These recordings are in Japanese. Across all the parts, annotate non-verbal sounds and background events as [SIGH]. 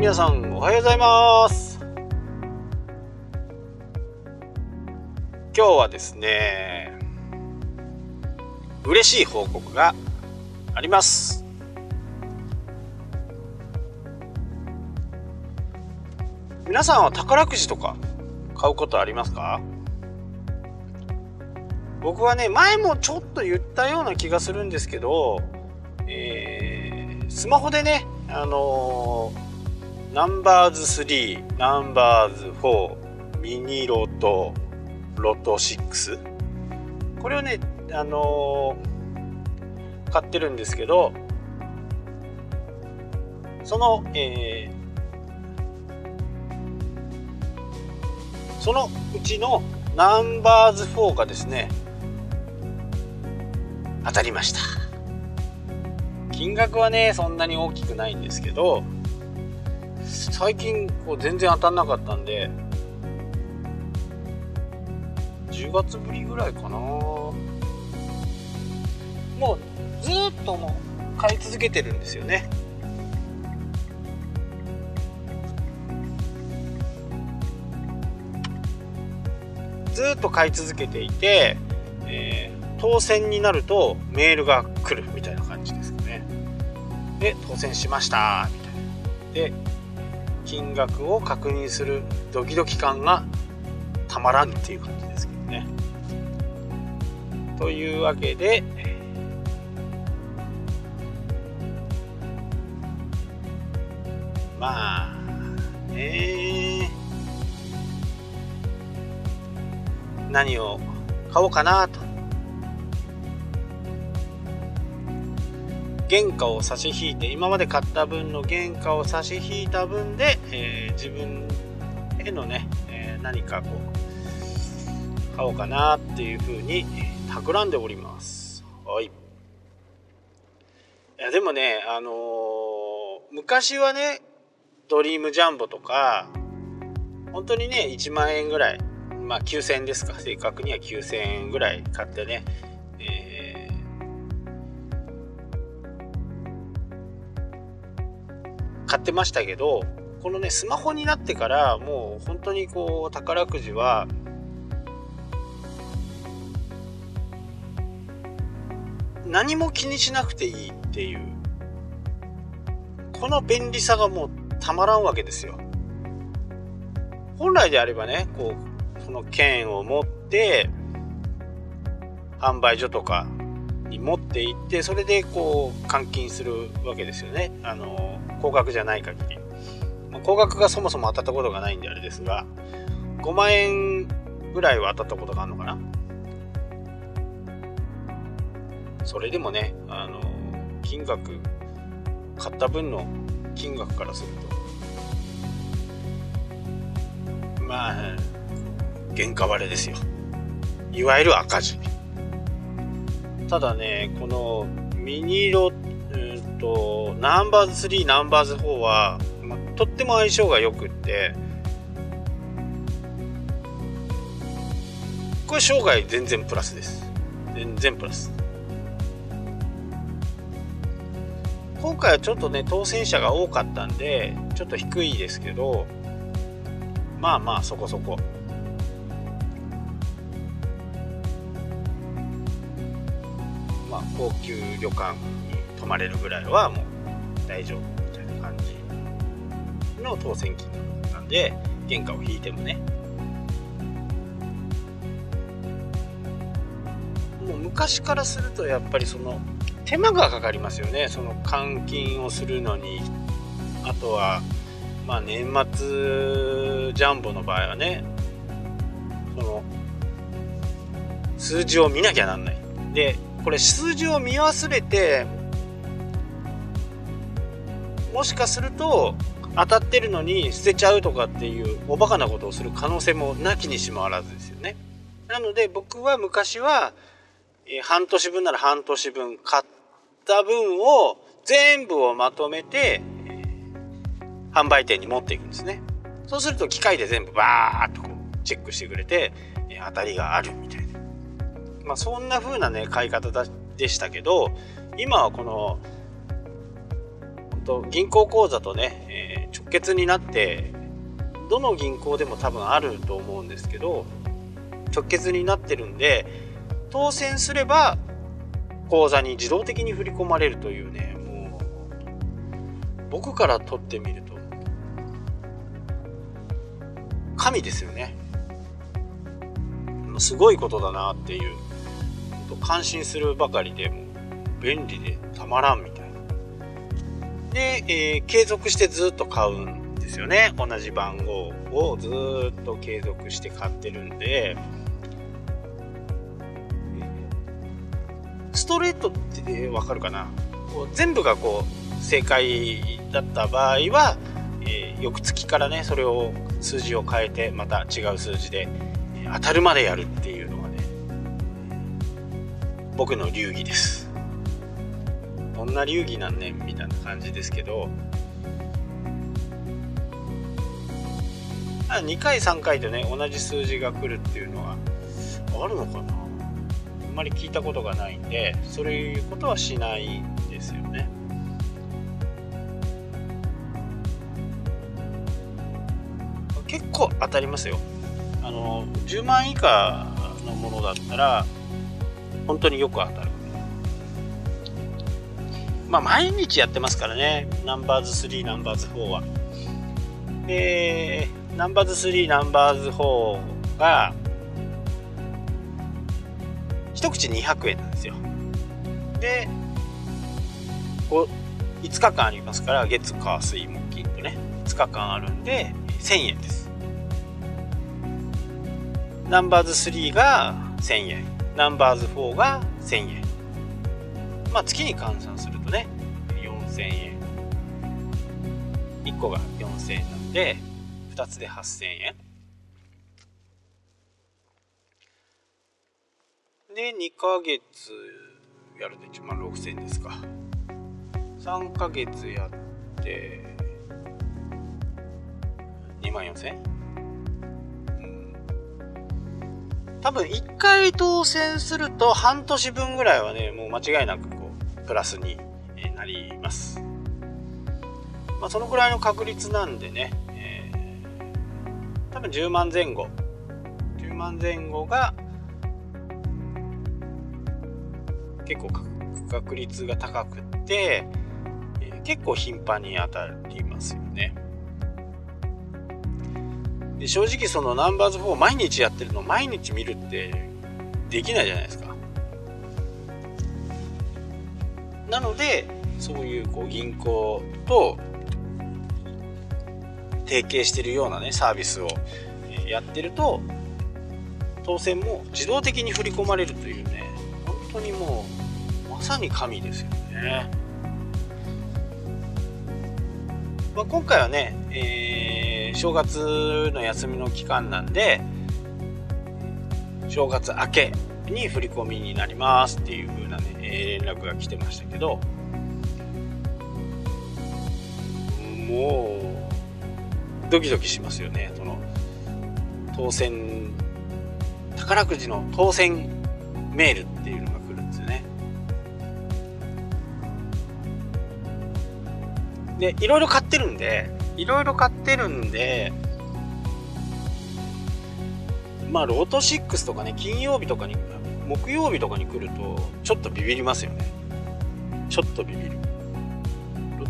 皆さんおはようございます。今日はですね嬉しい報告があります。皆さんは宝くじとか買うことありますか？僕はね前もちょっと言ったような気がするんですけど、えー、スマホでねあのーナンバーズ3、ナンバーズ4、ミニロト、ロト6。これをね、あのー、買ってるんですけど、その、えー、そのうちのナンバーズ4がですね、当たりました。金額はね、そんなに大きくないんですけど、最近こう全然当たんなかったんで10月ぶりぐらいかな。もうずっともう買い続けてるんですよね。ずっと買い続けていて、えー、当選になるとメールが来るみたいな感じですかね。で当選しましたみたいな。で金額を確認するドキドキ感がたまらんっていう感じですけどね。というわけで、まあね何を買おうかなと原価を差し引いて今まで買った分の原価を差し引いた分で、えー、自分へのね、えー、何かこう買おうかなっていうふうに企んでおります。はい。いやでもねあのー、昔はねドリームジャンボとか本当にね1万円ぐらいまあ9000円ですか。正確には9000円ぐらい買ってね買ってましたけどこのねスマホになってからもう本当にこう宝くじは何も気にしなくていいっていうこの便利さがもうたまらんわけですよ。本来であればねこうその券を持って販売所とかに持って行ってそれでこう換金するわけですよね。あの高額じゃない限り、まあ、高額がそもそも当たったことがないんであれですが5万円ぐらいは当たったことがあるのかな。それでもねあの金額買った分の金額からするとまあ原価割れですよ。いわゆる赤字。ただねこのミニロとナンバーズ3ナンバーズ4は、まあとっても相性が良くってこれ生涯全然プラスです。全然プラス。今回はちょっとね当選者が多かったんでちょっと低いですけどまあまあそこそこ。まあ高級旅館。泊まれるぐらいはもう大丈夫。みたいな感じの当選金額なんで原価を引いてもね。もう昔からするとやっぱりその手間がかかりますよね。その換金をするのに。あとはまあ年末ジャンボの場合はね。その数字を見なきゃなんない。でこれ数字を見忘れてもしかすると当たってるのに捨てちゃうとかっていうおバカなことをする可能性もなきにしもあらずですよね。なので僕は昔は、え半年分なら半年分買った分を全部をまとめて、販売店に持っていくんですね。そうすると機械で全部バーッとこうチェックしてくれて、え当たりがあるみたいな。まあそんな風なね買い方でしたけど今はこのと銀行口座とね、えー、直結になってどの銀行でも多分あると思うんですけど直結になってるんで当選すれば口座に自動的に振り込まれるというねもう僕から取ってみると神ですよね。すごいことだなっていう感心するばかりでも便利でたまらんみたいな。で、えー、継続してずっと買うんですよね。同じ番号をずっと継続して買ってるんで。ストレートってわかるかな？こう全部がこう正解だった場合は、えー、翌月からねそれを数字を変えてまた違う数字で、え、当たるまでやるっていうのがね僕の流儀です。な流儀なんねんみたいな感じですけど2回3回とね同じ数字が来るっていうのはあるのかな？あんまり聞いたことがないんでそういうことはしないですよね。結構当たりますよ。あの10万以下のものだったら本当によく当たる。まあ毎日やってますからね。ナンバーズ3、ナンバーズ4は。で、ナンバーズ3、ナンバーズ4が一口200円なんですよで5日間ありますから月火水木金とね5日間あるんで1000円ですナンバーズ3が1000円ナンバーズ4が1000円まあ月に換算する1000円。1個が4000円なんで2つで8000円。で2ヶ月やると1万6000円ですか。3ヶ月やって2万4000、うん、多分1回当選すると半年分ぐらいはねもう間違いなくこうプラスにりますまあそのぐらいの確率なんでね、えー、多分10万前後10万前後が結構確率が高くて、えー、結構頻繁に当たりますよね。で正直そのナンバーズ4毎日やってるの毎日見るってできないじゃないですか。なのでそういうこう銀行と提携してるようなねサービスをやってると当選も自動的に振り込まれるというね本当にもうまさに神ですよね。まあ、今回はね、えー、正月の休みの期間なんで正月明けに振り込みになりますっていう風なね、え連絡が来てましたけどもうドキドキしますよねその当選宝くじの当選メールっていうのが来るんですよねで、いろいろ買ってるんで、いろいろ買ってるんで、まあ、ロート6とかね、金曜日とかに、木曜日とかに来ると、ちょっとビビりますよね。ちょっとビビる。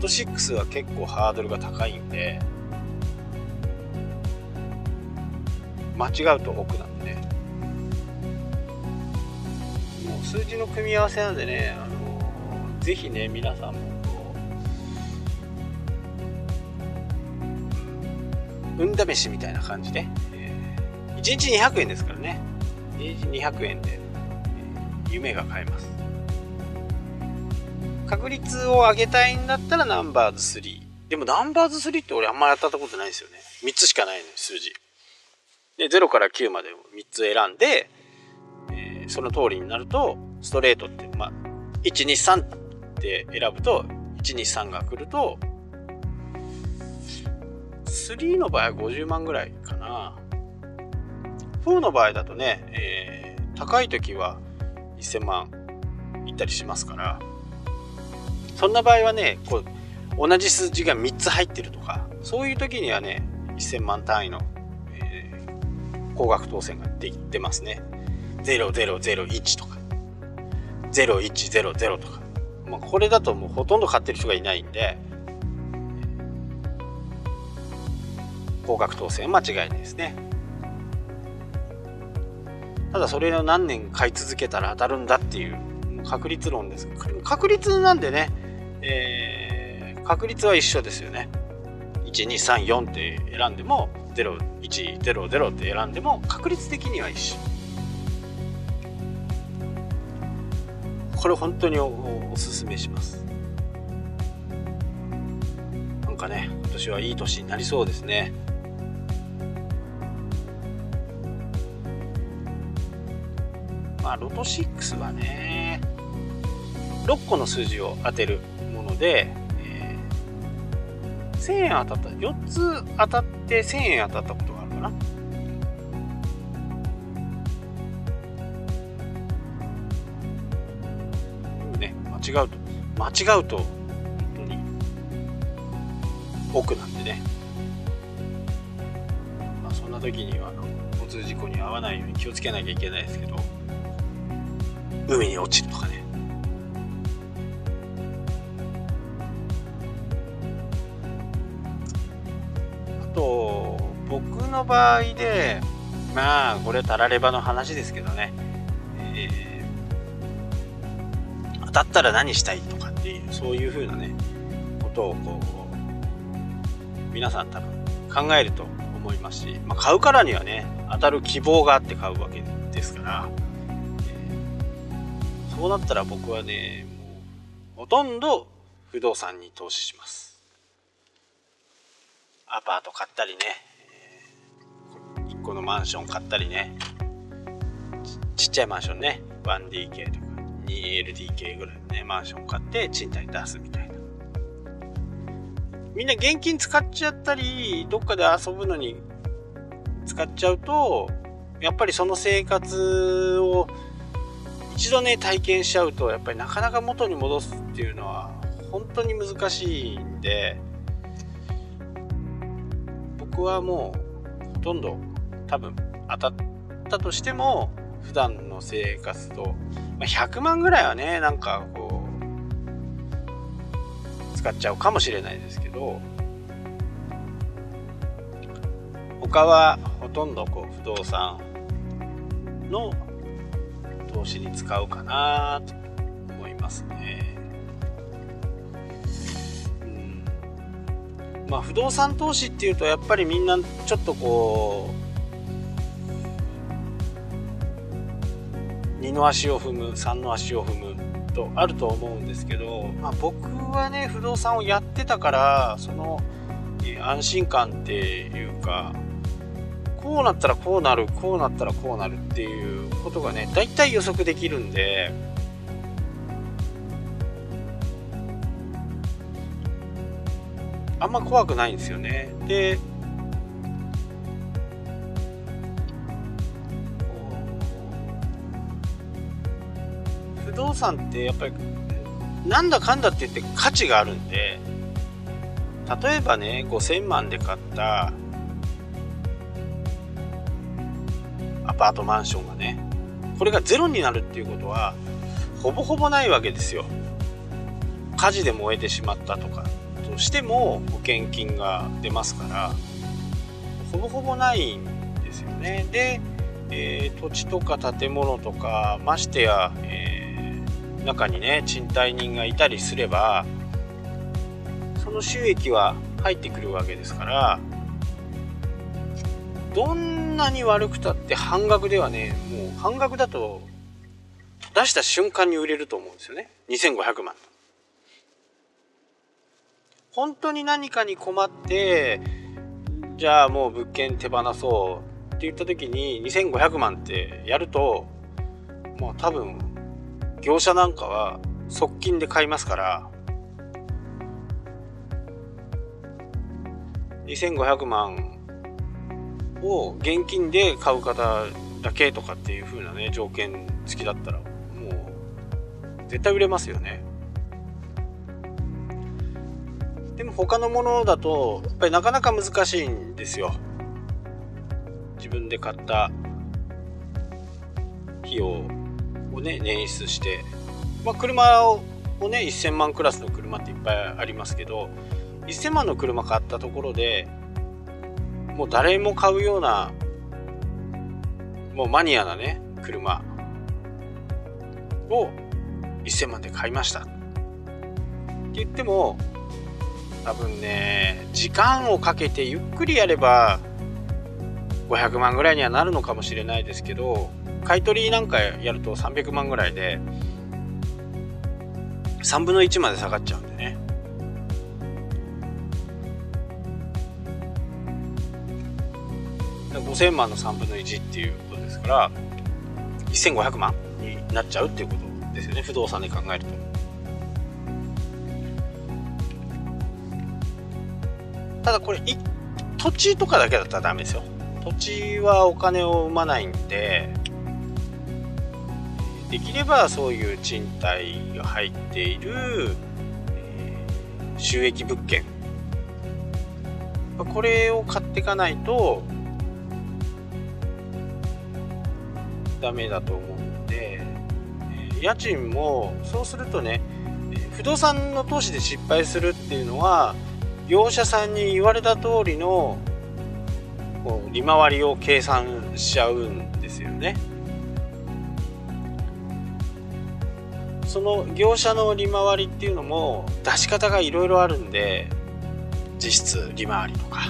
ロト6は結構ハードルが高いんで、間違うと奥なんで、もう数字の組み合わせなんでね、あのぜひね、皆さんも運試しみたいな感じで、えー、1日200円ですからね。1日200円で、えー、夢が買えます。確率を上げたいんだったらナンバーズ3でもナンバーズ3って俺あんまやったことないですよね。3つしかないの数字。で0から9までを3つ選んで、えー、その通りになるとストレートってまあ123って選ぶと123が来ると3の場合は50万ぐらいかな。4の場合だとね、えー、高い時は1000万いったりしますから、そんな場合はね、こう同じ数字が3つ入ってるとか、そういう時にはね1000万単位の、えー、高額当選ができてますね。0001とか。0100とか、まあ、これだともうほとんど買ってる人がいないんで高額当選間違いないですね。ただそれを何年買い続けたら当たるんだっていう確率論です。確率なんでね、えー、確率は一緒ですよね。1234って選んでも0100って選んでも確率的には一緒。これ本当におすすめします。なんかね今年はいい年になりそうですね。まあロト6はね6個の数字を当てる。で、えー、1000円当たった4つ当たって1000円当たったことがあるかな。ね間違うと間違うと本当に奥なんでね。まあそんな時には交通事故に遭わないように気をつけなきゃいけないですけど海に落ちる。僕の場合でまあこれはたらればの話ですけどね、えー、当たったら何したいとかっていうそういうふうなねことをこう皆さん多分考えると思いますし、まあ、買うからにはね当たる希望があって買うわけですからそうなったら僕はねもうほとんど不動産に投資します。アパート買ったりね、え1個のマンション買ったりね。ちっちゃいマンションね。1DK とか 2LDK ぐらいのねマンション買って賃貸出すみたいな。みんな現金使っちゃったりどっかで遊ぶのに使っちゃうとやっぱりその生活を一度ね体験しちゃうとやっぱりなかなか元に戻すっていうのは本当に難しいんで僕はもうほとんど多分当たったとしても普段の生活と、まあ、100万ぐらいはねなんかこう使っちゃうかもしれないですけど他はほとんどこう不動産の投資に使うかなと思いますね。うん、まあ不動産投資っていうとやっぱりみんなちょっとこう二の足を踏む三の足を踏むとあると思うんですけど、まあ、僕はね不動産をやってたからその安心感っていうかこうなったらこうなるこうなったらこうなるっていうことがね大体予測できるんであんま怖くないんですよね。で動産ってやっぱりなんだかんだって言って価値があるんで例えばね5000万で買ったアパートマンションがねこれがゼロになるっていうことはほぼほぼないわけですよ。火事で燃えてしまったとかとしても保険金が出ますからほぼほぼないんですよね。で、えー、土地とか建物とかましてや、えー、中にね賃貸人がいたりすればその収益は入ってくるわけですからどんなに悪くたって半額ではねもう半額だと出した瞬間に売れると思うんですよね。2500万。本当に何かに困ってじゃあもう物件手放そうって言った時に2500万ってやるともう多分業者なんかは側近で買いますから2500万を現金で買う方だけとかっていう風なね条件付きだったらもう絶対売れますよね。でも他のものだとやっぱりなかなか難しいんですよ。自分で買った費用をね捻出して、まあ、車をね1000万クラスの車っていっぱいありますけど1000万の車買ったところでもう誰も買うようなもうマニアなね車を1000万で買いました。って言っても多分ね時間をかけてゆっくりやれば500万ぐらいにはなるのかもしれないですけど買取なんかやると300万ぐらいで3分の1まで下がっちゃうんでね5000万の3分の1っていうことですから1500万になっちゃうっていうことですよね不動産で考えると。ただこれ土地とかだけだったらダメですよ土地はお金を生まないんでできればそういう賃貸が入っている、え、収益物件これを買っていかないとダメだと思うので、家賃もそうするとね不動産の投資で失敗するっていうのは業者さんに言われた通りのこう利回りを計算しちゃうんですよね。その業者の利回りっていうのも出し方がいろいろあるんで実質利回りとか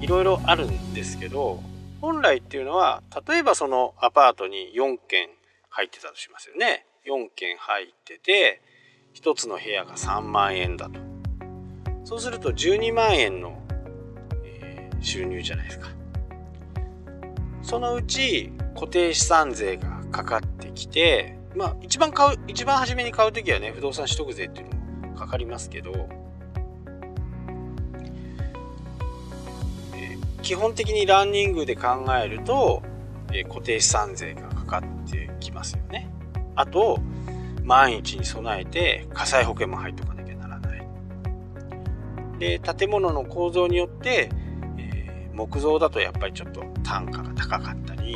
いろいろあるんですけど本来っていうのは例えばそのアパートに4軒入ってたとしますよね。4軒入ってて1つの部屋が3万円だと。そうすると12万円の、え、収入じゃないですか。そのうち固定資産税がかかってきてまあ一番買う一番初めに買う時はね不動産取得税っていうのもかかりますけど、えー、基本的にランニングで考えると、えー、固定資産税がかかってきますよね。あと万一に備えて火災保険も入っておかなきゃならない。で建物の構造によって、えー、木造だとやっぱりちょっと単価が高かったり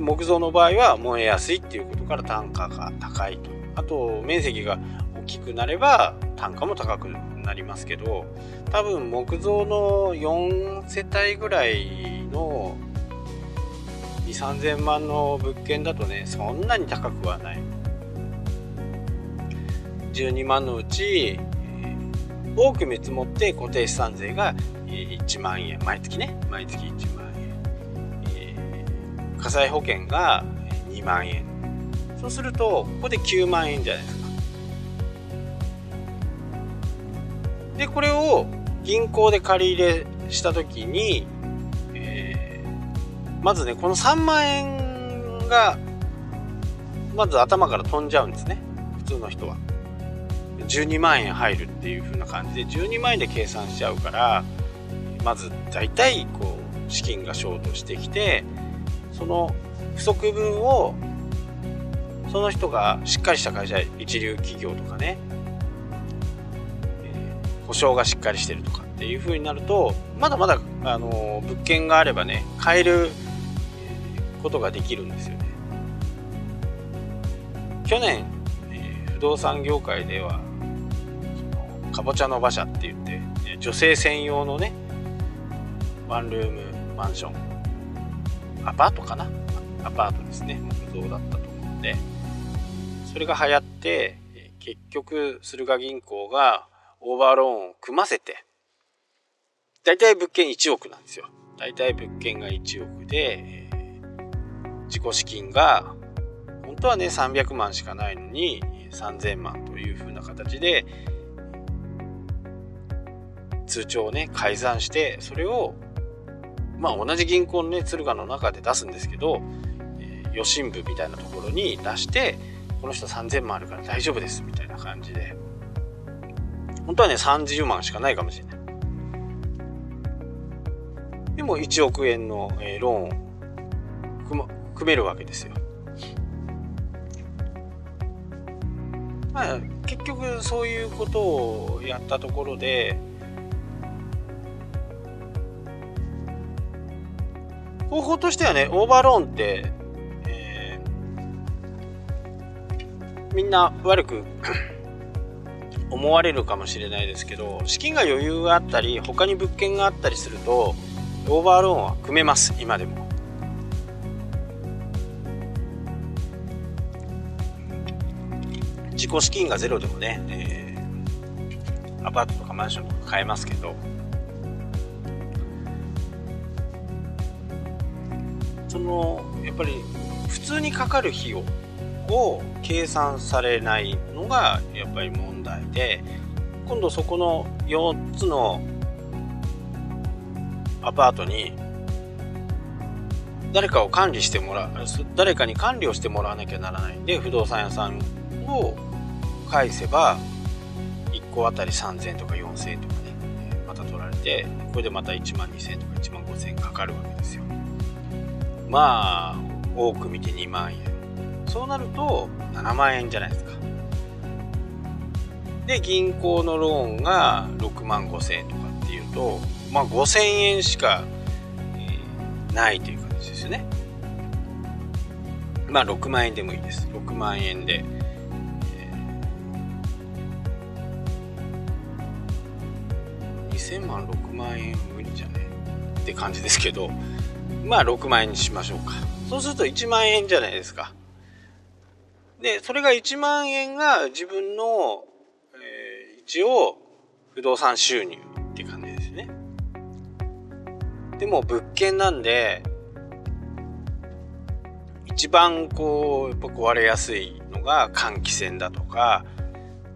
木造の場合は燃えやすいっていうことから単価が高いと。あと面積が大きくなれば単価も高くなりますけど多分木造の4世帯ぐらいの2 3 0 0 0万の物件だとねそんなに高くはない。12万のうち、多く見積もって固定資産税が1万円。毎月ね。毎月1万円。火災保険が2万円。そうするとここで9万円じゃないですか。でこれを銀行で借り入れした時に、えー、まずねこの3万円がまず頭から飛んじゃうんですね。普通の人は。12万円入るっていう風な感じで12万円で計算しちゃうからまず大体こう資金がショートしてきてその不足分をその人がしっかりした会社一流企業とかね、えー、保証がしっかりしてるとかっていう風になるとまだまだあの物件があればね買えることができるんですよね。去年、えー、不動産業界ではかぼちゃの馬車って言って女性専用のねワンルームマンションアパートかな？アパートですね。木造だったと思うんで。それが流行って結局駿河銀行がオーバーローンを組ませて大体物件1億なんですよ。大体物件が1億で、え、自己資金が本当はね300万しかないのに3000万というふうな形で通帳をね改ざんしてそれをまあ同じ銀行のね敦賀の中で出すんですけど、えー、予診部みたいなところに出してこの人3000万あるから大丈夫ですみたいな感じで。本当はね30万しかないかもしれない。でも1億円の、えー、ローンを組,、ま、組めるわけですよ。まあ結局そういうことをやったところで方法としてはねオーバーローンって、えー、みんな悪く [COUGHS] 思われるかもしれないですけど資金が余裕があったり他に物件があったりするとオーバーローンは組めます今でも。自己資金がゼロでもね、えー、アパートとかマンションとか買えますけど。そのやっぱり普通にかかる費用を計算されないのがやっぱり問題で今度そこの4つのアパートに誰かを管理してもらう誰かに管理をしてもらわなきゃならないんで不動産屋さんを返せば1個あたり3000円とか4000円とかねまた取られてこれでまた1万2000円とか1万5000円かかるわけですよ。まあ多く見て2万円。そうなると7万円じゃないですか。で銀行のローンが6万5千円とかっていうとまあ5千円しか、えー、ないという感じですよね。まあ6万円でもいいです。6万円で、えー、2000万6万円無理じゃね？って感じですけど。まあ6万円にしましょうか。そうすると1万円じゃないですか。でそれが1万円が自分の一応不動産収入って感じですね。でも物件なんで一番こうやっぱ壊れやすいのが換気扇だとか、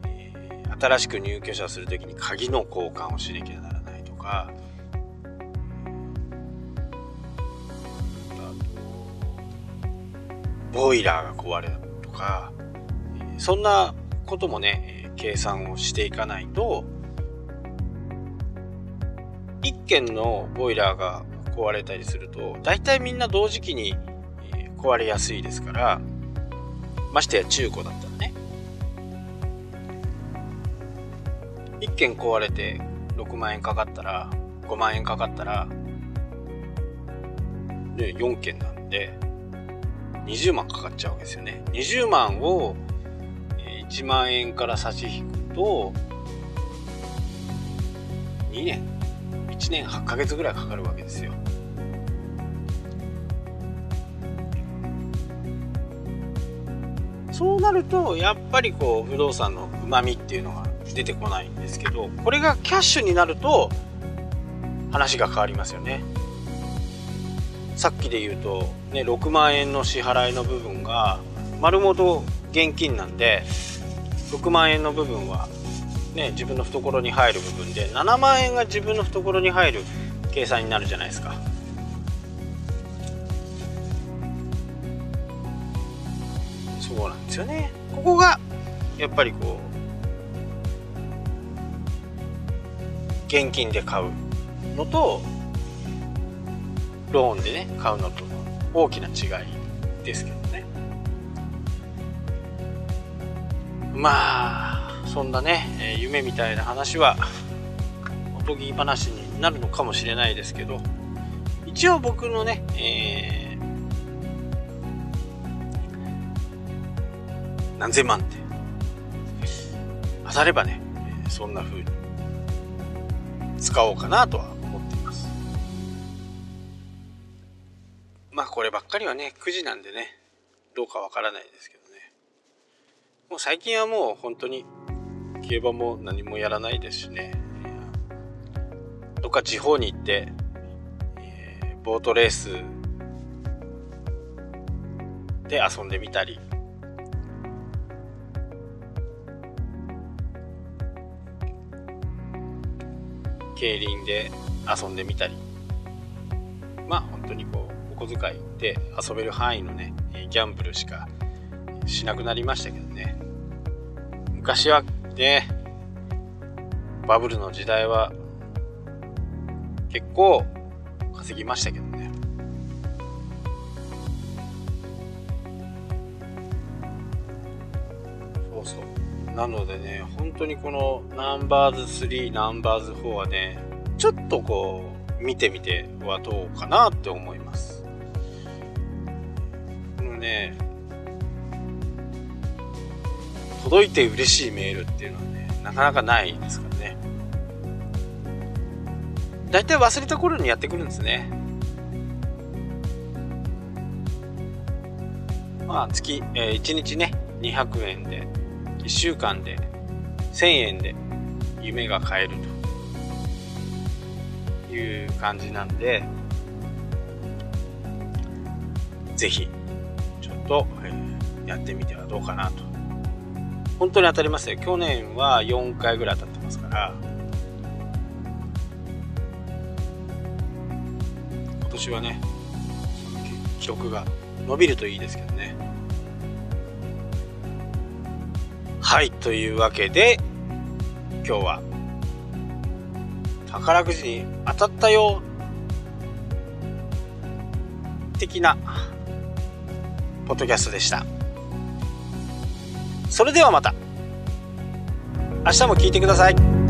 えー、新しく入居者する時に鍵の交換をしなきゃならないとかボイラーが壊れるとかそんなこともね計算をしていかないと1軒のボイラーが壊れたりすると大体みんな同時期に壊れやすいですからましてや中古だったらね。1軒壊れて6万円かかったら5万円かかったらで4件なんで20万かかっちゃうわけですよね。20万を1万円から差し引くと2年。1年8ヶ月ぐらいかかるわけですよ。そうなるとやっぱりこう不動産のうまみっていうのが出てこないんですけどこれがキャッシュになると話が変わりますよね。さっきで言うと、ね、6万円の支払いの部分が丸ごと現金なんで6万円の部分は、ね、自分の懐に入る部分で7万円が自分の懐に入る計算になるじゃないですか。そうなんですよね。ここがやっぱりこう現金で買うのとローンでね買うのと大きな違いですけどね。まあそんなね、夢みたいな話はおとぎ話になるのかもしれないですけど一応僕のね、えー、何千万って当たればねそんな風に使おうかなとはまあこればっかりはね9時なんでねどうかわからないですけどね。もう最近はもう本当に競馬も何もやらないですしね。どっか地方に行って、えー、ボートレースで遊んでみたり。競輪で遊んでみたり。まあ本当にこう小遣いで遊べる範囲のねギャンブルしかしなくなりましたけどね。昔はねバブルの時代は結構稼ぎましたけどね。そうそう。なのでね本当にこのナンバーズ3ナンバーズ4はねちょっとこう見てみてはどうかなって思います。ね届いて嬉しいメールっていうのはねなかなかないですからね。大体忘れた頃にやってくるんですね。まあ月、えー、1日ね200円で1週間で1000円で夢が買えると。いう感じなんでぜひと、えー、やってみてはどうかなと。本当に当たりますよ去年は4回ぐらい当たってますから。今年はね記録が伸びるといいですけどね。はいというわけで今日は宝くじに当たったよ的なポッドキャストでした。それではまた。明日も聞いてください。